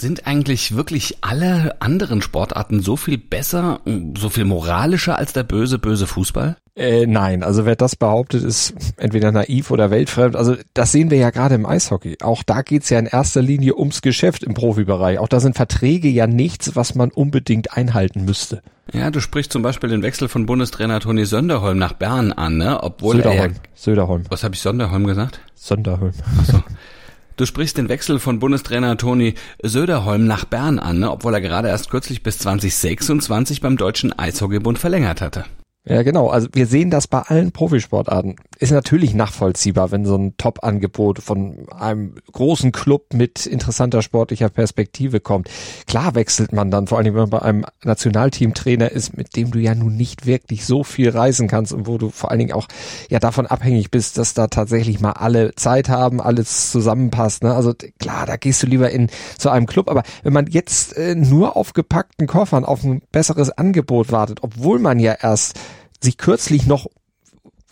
Sind eigentlich wirklich alle anderen Sportarten so viel besser, so viel moralischer als der böse, böse Fußball? Äh, nein, also wer das behauptet, ist entweder naiv oder weltfremd. Also das sehen wir ja gerade im Eishockey. Auch da geht's ja in erster Linie ums Geschäft im Profibereich. Auch da sind Verträge ja nichts, was man unbedingt einhalten müsste. Ja, du sprichst zum Beispiel den Wechsel von Bundestrainer Toni Sönderholm nach Bern an, ne? Obwohl Söderholm. er Söderholm. Was habe ich Sonderholm gesagt? Sönderholm. Ach so. Du sprichst den Wechsel von Bundestrainer Toni Söderholm nach Bern an, ne? obwohl er gerade erst kürzlich bis 2026 beim Deutschen Eishockeybund verlängert hatte. Ja, genau. Also wir sehen das bei allen Profisportarten. Ist natürlich nachvollziehbar, wenn so ein Top-Angebot von einem großen Club mit interessanter sportlicher Perspektive kommt. Klar wechselt man dann, vor allem wenn man bei einem Nationalteamtrainer ist, mit dem du ja nun nicht wirklich so viel reisen kannst und wo du vor allen Dingen auch ja davon abhängig bist, dass da tatsächlich mal alle Zeit haben, alles zusammenpasst. Ne? Also klar, da gehst du lieber in zu einem Club. Aber wenn man jetzt äh, nur auf gepackten Koffern auf ein besseres Angebot wartet, obwohl man ja erst sich kürzlich noch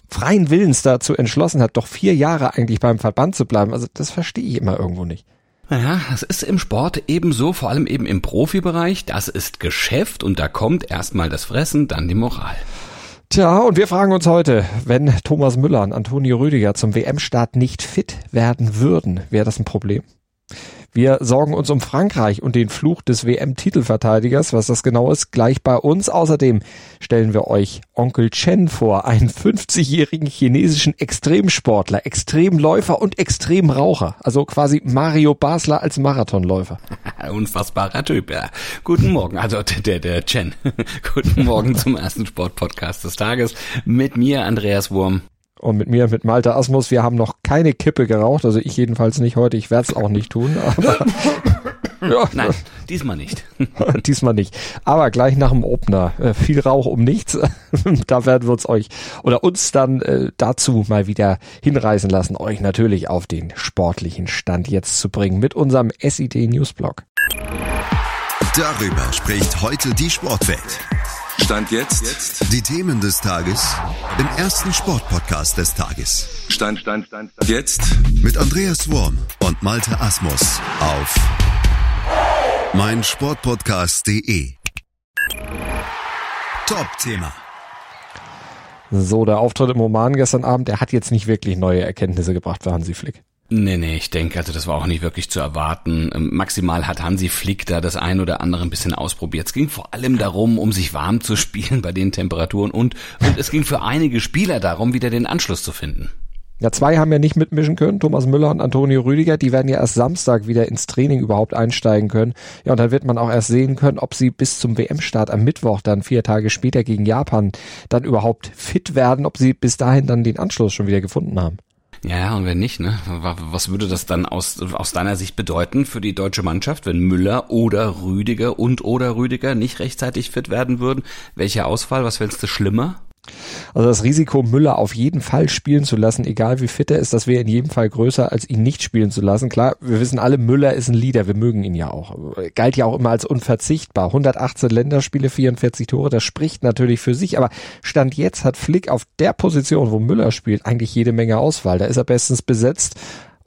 freien Willens dazu entschlossen hat, doch vier Jahre eigentlich beim Verband zu bleiben. Also das verstehe ich immer irgendwo nicht. Naja, es ist im Sport ebenso, vor allem eben im Profibereich. Das ist Geschäft und da kommt erstmal das Fressen, dann die Moral. Tja, und wir fragen uns heute, wenn Thomas Müller und Antonio Rüdiger zum WM-Start nicht fit werden würden, wäre das ein Problem? Wir sorgen uns um Frankreich und den Fluch des WM-Titelverteidigers. Was das genau ist, gleich bei uns. Außerdem stellen wir euch Onkel Chen vor, einen 50-jährigen chinesischen Extremsportler, Extremläufer und Extremraucher. Also quasi Mario Basler als Marathonläufer. Unfassbarer Typ, ja. Guten Morgen, also der, der Chen. Guten Morgen zum ersten Sportpodcast des Tages mit mir, Andreas Wurm und mit mir, mit Malte Asmus. Wir haben noch keine Kippe geraucht, also ich jedenfalls nicht heute. Ich werde es auch nicht tun. Aber, ja. Nein, diesmal nicht. diesmal nicht. Aber gleich nach dem Opener. Äh, viel Rauch um nichts. da werden wir uns euch oder uns dann äh, dazu mal wieder hinreißen lassen, euch natürlich auf den sportlichen Stand jetzt zu bringen mit unserem SID Newsblog. Darüber spricht heute die Sportwelt. Stand jetzt. jetzt. Die Themen des Tages im ersten Sportpodcast des Tages. Stand, Stand, Stand, Stand. Jetzt. Mit Andreas Worm und Malte Asmus auf meinsportpodcast.de. Top-Thema. So, der Auftritt im Roman gestern Abend, der hat jetzt nicht wirklich neue Erkenntnisse gebracht für Hansi Flick. Nee, nee, ich denke, also das war auch nicht wirklich zu erwarten. Ähm, maximal hat Hansi Flick da das ein oder andere ein bisschen ausprobiert. Es ging vor allem darum, um sich warm zu spielen bei den Temperaturen und, und es ging für einige Spieler darum, wieder den Anschluss zu finden. Ja, zwei haben ja nicht mitmischen können, Thomas Müller und Antonio Rüdiger. Die werden ja erst Samstag wieder ins Training überhaupt einsteigen können. Ja, und dann wird man auch erst sehen können, ob sie bis zum WM-Start am Mittwoch, dann vier Tage später gegen Japan, dann überhaupt fit werden, ob sie bis dahin dann den Anschluss schon wieder gefunden haben. Ja, und wenn nicht, ne? Was würde das dann aus, aus deiner Sicht bedeuten für die deutsche Mannschaft, wenn Müller oder Rüdiger und oder Rüdiger nicht rechtzeitig fit werden würden? Welcher Ausfall? Was fändest du schlimmer? Also das Risiko, Müller auf jeden Fall spielen zu lassen, egal wie fit er ist, das wäre in jedem Fall größer, als ihn nicht spielen zu lassen. Klar, wir wissen alle, Müller ist ein Leader, wir mögen ihn ja auch. Galt ja auch immer als unverzichtbar. 118 Länderspiele, 44 Tore, das spricht natürlich für sich. Aber Stand jetzt hat Flick auf der Position, wo Müller spielt, eigentlich jede Menge Auswahl. Da ist er bestens besetzt.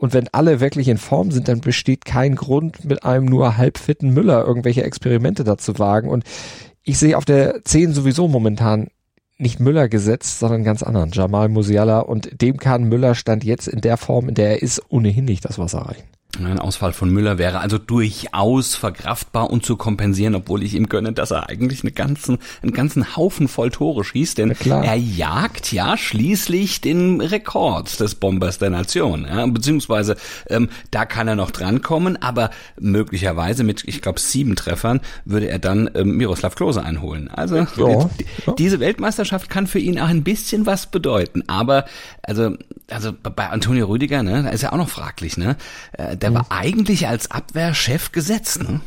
Und wenn alle wirklich in Form sind, dann besteht kein Grund, mit einem nur halbfitten Müller irgendwelche Experimente dazu wagen. Und ich sehe auf der 10 sowieso momentan nicht Müller gesetzt, sondern ganz anderen, Jamal Musiala. Und dem kann Müller Stand jetzt in der Form, in der er ist, ohnehin nicht das Wasser reichen. Ein Ausfall von Müller wäre also durchaus verkraftbar und zu kompensieren, obwohl ich ihm gönne, dass er eigentlich einen ganzen, einen ganzen Haufen voll Tore schießt, denn er jagt ja schließlich den Rekord des Bombers der Nation, ja, beziehungsweise ähm, da kann er noch drankommen, aber möglicherweise mit, ich glaube, sieben Treffern würde er dann ähm, Miroslav Klose einholen. Also ja, ja. diese Weltmeisterschaft kann für ihn auch ein bisschen was bedeuten, aber also also bei Antonio Rüdiger, ne, da ist ja auch noch fraglich, ne? Äh, der war eigentlich als Abwehrchef gesetzt, ne?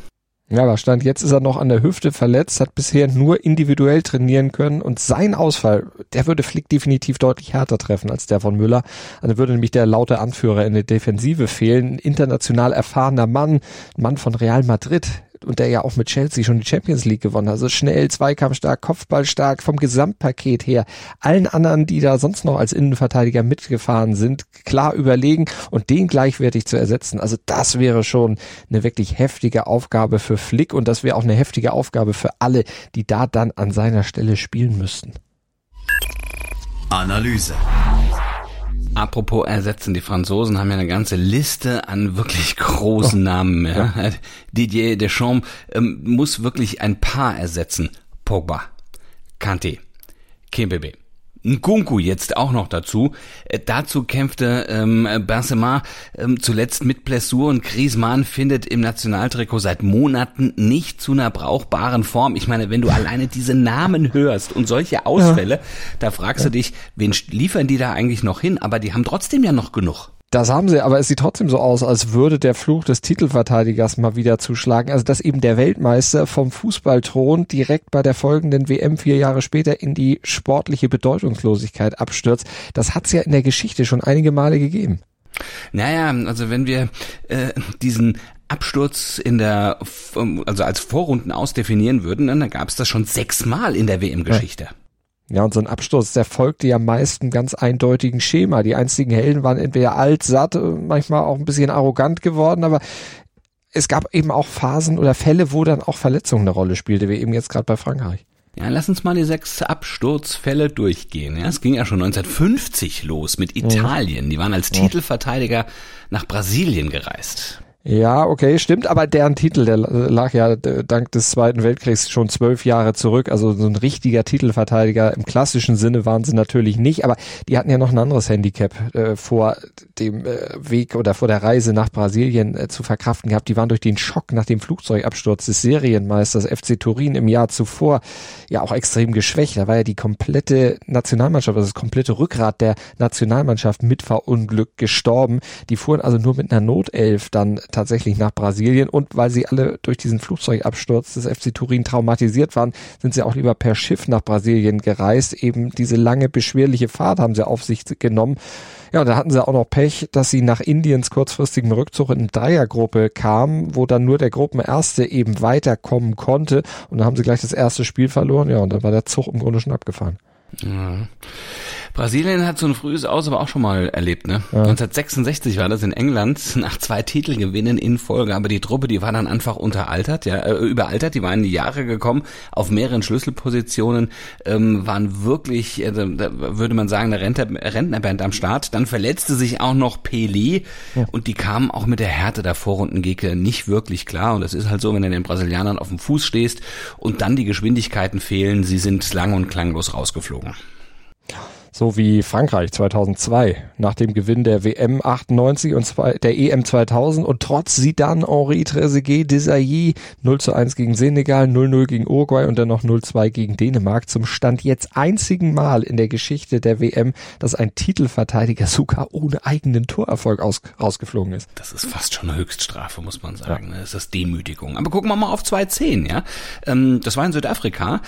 Ja, aber Stand jetzt ist er noch an der Hüfte verletzt, hat bisher nur individuell trainieren können und sein Ausfall, der würde Flick definitiv deutlich härter treffen als der von Müller. Also würde nämlich der laute Anführer in der Defensive fehlen, ein international erfahrener Mann, ein Mann von Real Madrid, und der ja auch mit Chelsea schon die Champions League gewonnen hat. Also schnell, zweikampfstark, Kopfballstark vom Gesamtpaket her. Allen anderen, die da sonst noch als Innenverteidiger mitgefahren sind, klar überlegen und den gleichwertig zu ersetzen. Also das wäre schon eine wirklich heftige Aufgabe für Flick und das wäre auch eine heftige Aufgabe für alle, die da dann an seiner Stelle spielen müssten. Analyse. Apropos ersetzen, die Franzosen haben ja eine ganze Liste an wirklich großen oh, Namen. Ja. ja. Didier Deschamps ähm, muss wirklich ein paar ersetzen. Pogba, Kante, Kimpembe, Nkunku jetzt auch noch dazu. Äh, dazu kämpfte ähm, Benzema ähm, zuletzt mit Plessur und Griezmann findet im Nationaltrikot seit Monaten nicht zu einer brauchbaren Form. Ich meine, wenn du alleine diese Namen hörst und solche Ausfälle, ja. da fragst du dich, wen liefern die da eigentlich noch hin? Aber die haben trotzdem ja noch genug. Das haben sie, aber es sieht trotzdem so aus, als würde der Fluch des Titelverteidigers mal wieder zuschlagen. Also dass eben der Weltmeister vom Fußballthron direkt bei der folgenden WM vier Jahre später in die sportliche Bedeutungslosigkeit abstürzt. Das hat es ja in der Geschichte schon einige Male gegeben. Naja, also wenn wir äh, diesen Absturz in der, also als Vorrunden ausdefinieren würden, dann gab es das schon sechsmal in der WM-Geschichte. Ja. Ja, und so ein Absturz, der folgte ja meist einem ganz eindeutigen Schema. Die einzigen Helden waren entweder alt, satt, manchmal auch ein bisschen arrogant geworden, aber es gab eben auch Phasen oder Fälle, wo dann auch Verletzungen eine Rolle spielte, wie eben jetzt gerade bei Frankreich. Ja, lass uns mal die sechs Absturzfälle durchgehen. Ja, es ging ja schon 1950 los mit Italien. Die waren als Titelverteidiger nach Brasilien gereist. Ja, okay, stimmt, aber deren Titel, der lag ja dank des Zweiten Weltkriegs schon zwölf Jahre zurück. Also so ein richtiger Titelverteidiger im klassischen Sinne waren sie natürlich nicht, aber die hatten ja noch ein anderes Handicap äh, vor dem äh, Weg oder vor der Reise nach Brasilien äh, zu verkraften gehabt. Die waren durch den Schock nach dem Flugzeugabsturz des Serienmeisters FC Turin im Jahr zuvor ja auch extrem geschwächt. Da war ja die komplette Nationalmannschaft, also das komplette Rückgrat der Nationalmannschaft mit verunglückt gestorben. Die fuhren also nur mit einer Notelf dann tatsächlich nach Brasilien und weil sie alle durch diesen Flugzeugabsturz des FC Turin traumatisiert waren, sind sie auch lieber per Schiff nach Brasilien gereist. Eben diese lange beschwerliche Fahrt haben sie auf sich genommen. Ja, da hatten sie auch noch Pech, dass sie nach Indiens kurzfristigem Rückzug in eine Dreiergruppe kamen, wo dann nur der Gruppenerste eben weiterkommen konnte. Und dann haben sie gleich das erste Spiel verloren. Ja, und dann war der Zug im Grunde schon abgefahren. Ja. Brasilien hat so ein frühes Aus aber auch schon mal erlebt, ne? Ja. 1966 war das in England nach zwei Titelgewinnen in Folge, aber die Truppe, die war dann einfach unteraltert, ja, äh, überaltert, die waren in die Jahre gekommen, auf mehreren Schlüsselpositionen, ähm, waren wirklich, äh, da würde man sagen, eine Rentner, Rentnerband am Start. Dann verletzte sich auch noch Pelé ja. und die kamen auch mit der Härte der Vorrundengegner nicht wirklich klar und das ist halt so, wenn du den Brasilianern auf dem Fuß stehst und dann die Geschwindigkeiten fehlen, sie sind lang und klanglos rausgeflogen so wie Frankreich 2002 nach dem Gewinn der WM 98 und zwei, der EM 2000 und trotz Zidane, Henri Trezeguet, Desailly 0 zu 1 gegen Senegal, 0-0 gegen Uruguay und dann noch 0-2 gegen Dänemark zum Stand jetzt einzigen Mal in der Geschichte der WM, dass ein Titelverteidiger sogar ohne eigenen Torerfolg aus, rausgeflogen ist. Das ist fast schon eine Höchststrafe, muss man sagen. Ja. Das ist Demütigung. Aber gucken wir mal auf 2-10, ja. Ähm, das war in Südafrika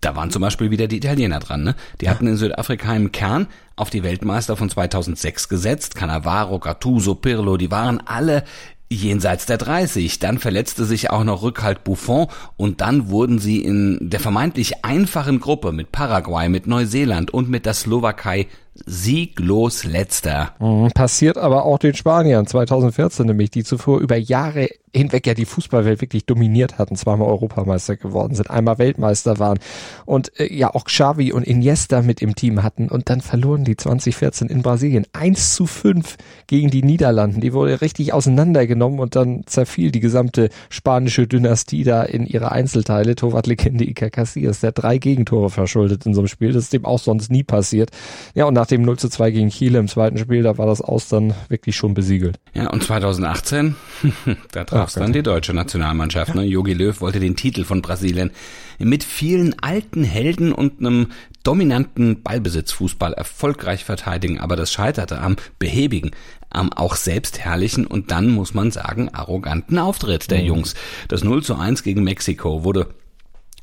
da waren zum Beispiel wieder die Italiener dran. Ne? Die hatten in Südafrika im Kern auf die Weltmeister von 2006 gesetzt. Cannavaro, Gattuso, Pirlo, die waren alle jenseits der 30. Dann verletzte sich auch noch Rückhalt Buffon und dann wurden sie in der vermeintlich einfachen Gruppe mit Paraguay, mit Neuseeland und mit der Slowakei sieglos letzter. Mhm, passiert aber auch den Spaniern 2014 nämlich, die zuvor über Jahre hinweg ja die Fußballwelt wirklich dominiert hatten, zweimal Europameister geworden sind, einmal Weltmeister waren und äh, ja auch Xavi und Iniesta mit im Team hatten und dann verloren die 2014 in Brasilien 1 zu 5 gegen die Niederlanden. Die wurde richtig auseinandergenommen und dann zerfiel die gesamte spanische Dynastie da in ihre Einzelteile. Torwartlegende Iker Casillas, der drei Gegentore verschuldet in so einem Spiel. Das ist dem auch sonst nie passiert. Ja, und nach dem 0 zu 2 gegen Chile im zweiten Spiel, da war das Aus dann wirklich schon besiegelt. Ja, und 2018, da traf es dann die deutsche Nationalmannschaft. Ne? Jogi Löw wollte den Titel von Brasilien mit vielen alten Helden und einem dominanten Ballbesitzfußball erfolgreich verteidigen, aber das scheiterte am behäbigen, am auch selbstherrlichen und dann muss man sagen arroganten Auftritt der mhm. Jungs. Das 0 zu 1 gegen Mexiko wurde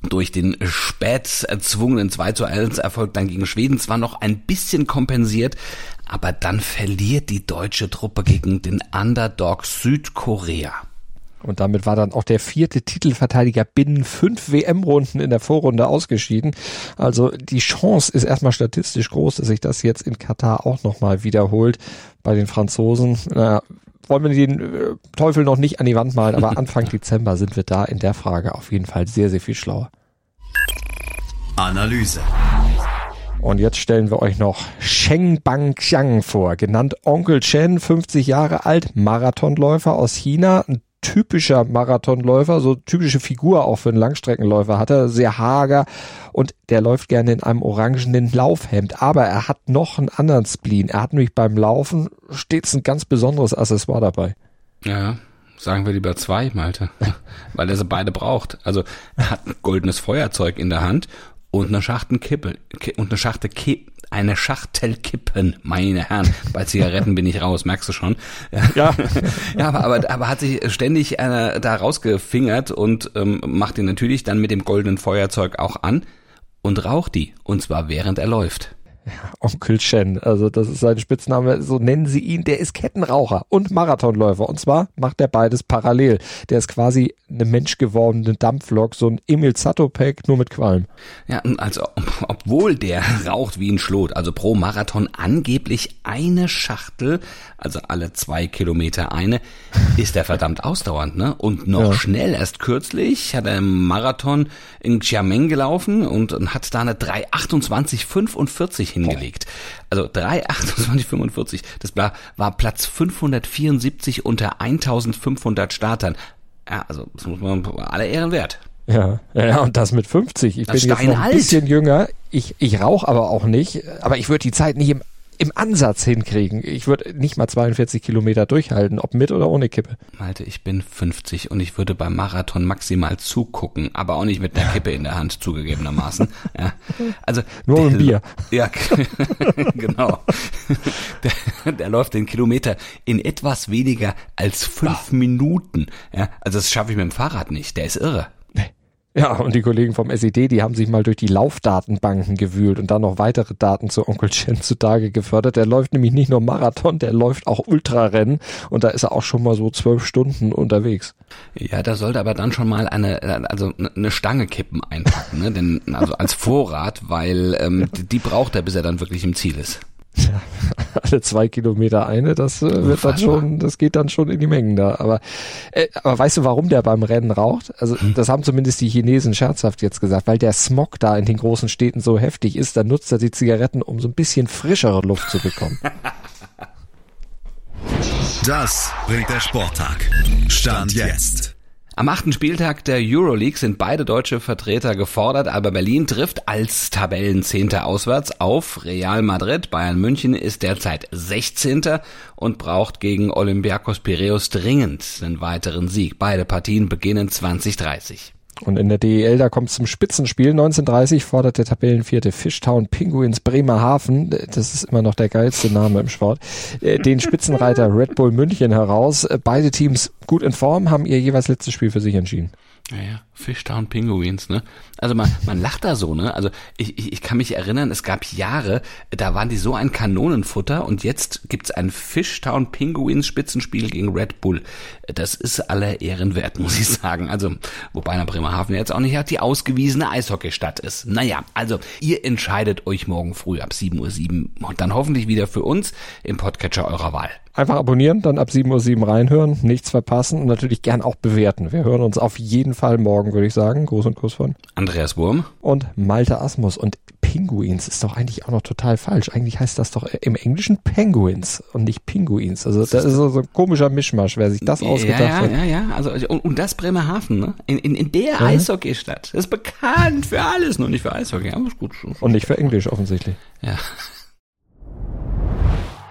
durch den spät erzwungenen 2 zu 1 Erfolg dann gegen Schweden zwar noch ein bisschen kompensiert, aber dann verliert die deutsche Truppe gegen den Underdog Südkorea. Und damit war dann auch der vierte Titelverteidiger binnen fünf WM-Runden in der Vorrunde ausgeschieden. Also die Chance ist erstmal statistisch groß, dass sich das jetzt in Katar auch nochmal wiederholt bei den Franzosen. Naja, wollen wir den äh, Teufel noch nicht an die Wand malen, aber Anfang Dezember sind wir da in der Frage auf jeden Fall sehr, sehr viel schlauer. Analyse. Und jetzt stellen wir euch noch Sheng Bang Xiang vor, genannt Onkel Chen, 50 Jahre alt, Marathonläufer aus China, typischer Marathonläufer, so typische Figur auch für einen Langstreckenläufer hat er, sehr hager und der läuft gerne in einem orangenen Laufhemd, aber er hat noch einen anderen Spleen. Er hat nämlich beim Laufen stets ein ganz besonderes Accessoire dabei. Ja, sagen wir lieber zwei, Malte, weil er sie beide braucht. Also er hat ein goldenes Feuerzeug in der Hand und eine Schachtel Kippe und eine Schachtel Kippe eine Schachtel Kippen, meine Herren. Bei Zigaretten bin ich raus, merkst du schon. Ja, ja aber, aber, aber hat sich ständig äh, da rausgefingert und ähm, macht ihn natürlich dann mit dem goldenen Feuerzeug auch an und raucht die. Und zwar während er läuft. Onkel Shen, also das ist sein Spitzname, so nennen sie ihn. Der ist Kettenraucher und Marathonläufer. Und zwar macht er beides parallel. Der ist quasi eine menschgewordene Dampflok, so ein Emil Zatopek, nur mit Qualm. Ja, also obwohl der raucht wie ein Schlot, also pro Marathon angeblich eine Schachtel, also alle zwei Kilometer eine, ist er verdammt ausdauernd, ne? Und noch ja. schnell, erst kürzlich hat er im Marathon in Xiamen gelaufen und hat da eine 3,28,45 hingelegt. Also 3,28,45, das war, war Platz 574 unter 1500 Startern. Ja, also das muss man alle Ehren wert. Ja, ja, und das mit 50. Ich das bin jetzt noch ein bisschen jünger. Ich, ich rauche aber auch nicht. Aber ich würde die Zeit nicht im im Ansatz hinkriegen. Ich würde nicht mal 42 Kilometer durchhalten, ob mit oder ohne Kippe. Malte, ich bin 50 und ich würde beim Marathon maximal zugucken, aber auch nicht mit einer Kippe in der Hand, zugegebenermaßen. Ja. Also, Nur ein Bier. Ja, genau. Der, der, läuft den Kilometer in etwas weniger als fünf Minuten. Ja, also das schaffe ich mit dem Fahrrad nicht. Der ist irre. Ja, und die Kollegen vom SED, die haben sich mal durch die Laufdatenbanken gewühlt und dann noch weitere Daten zu Onkel Chen zutage gefördert. Der läuft nämlich nicht nur Marathon, der läuft auch Ultrarennen und da ist er auch schon mal so zwölf Stunden unterwegs. Ja, da sollte aber dann schon mal eine, also eine Stange kippen einpacken, ne? Denn, also als Vorrat, weil ähm, die braucht er, bis er dann wirklich im Ziel ist. Ja, alle zwei Kilometer eine, das äh, wird dann schon, das geht dann schon in die Mengen da. Aber, äh, aber weißt du, warum der beim Rennen raucht? Also hm. das haben zumindest die Chinesen scherzhaft jetzt gesagt, weil der Smog da in den großen Städten so heftig ist, dann nutzt er die Zigaretten, um so ein bisschen frischere Luft zu bekommen. Das bringt der Sporttag. Stand jetzt. Am achten Spieltag der Euroleague sind beide deutsche Vertreter gefordert, aber Berlin trifft als Tabellenzehnter auswärts auf Real Madrid. Bayern München ist derzeit 16. und braucht gegen Olympiakos Piraeus dringend einen weiteren Sieg. Beide Partien beginnen 2030. Und in der DEL, da kommt es zum Spitzenspiel. 1930 fordert der Tabellenvierte Fishtown Penguins Bremerhaven, das ist immer noch der geilste Name im Sport, äh, den Spitzenreiter Red Bull München heraus. Beide Teams gut in Form, haben ihr jeweils letztes Spiel für sich entschieden. Naja, Fishtown Penguins, ne? Also man, man lacht da so, ne? Also ich, ich, ich kann mich erinnern, es gab Jahre, da waren die so ein Kanonenfutter und jetzt gibt's ein Fishtown Penguins Spitzenspiel gegen Red Bull. Das ist aller Ehren wert, muss ich sagen. Also, wobei na Bremerhaven jetzt auch nicht die ausgewiesene Eishockeystadt ist. Naja, also ihr entscheidet euch morgen früh ab 7.07 Uhr und dann hoffentlich wieder für uns im Podcatcher eurer Wahl. Einfach abonnieren, dann ab 7.07 Uhr reinhören, nichts verpassen und natürlich gern auch bewerten. Wir hören uns auf jeden Fall morgen, würde ich sagen. Gruß und Kuss von Andreas Wurm und Malte Asmus. Und Pinguins ist doch eigentlich auch noch total falsch. Eigentlich heißt das doch im Englischen Penguins und nicht Pinguins. Also das ist so ein komischer Mischmasch, wer sich das ausgedacht ja, ja, hat. Ja, ja, also und, und das Bremerhaven, ne? In, in, in der ja. Eishockeystadt. Das ist bekannt für alles, nur nicht für Eishockey. Aber ist gut. Und nicht für Englisch offensichtlich. Ja.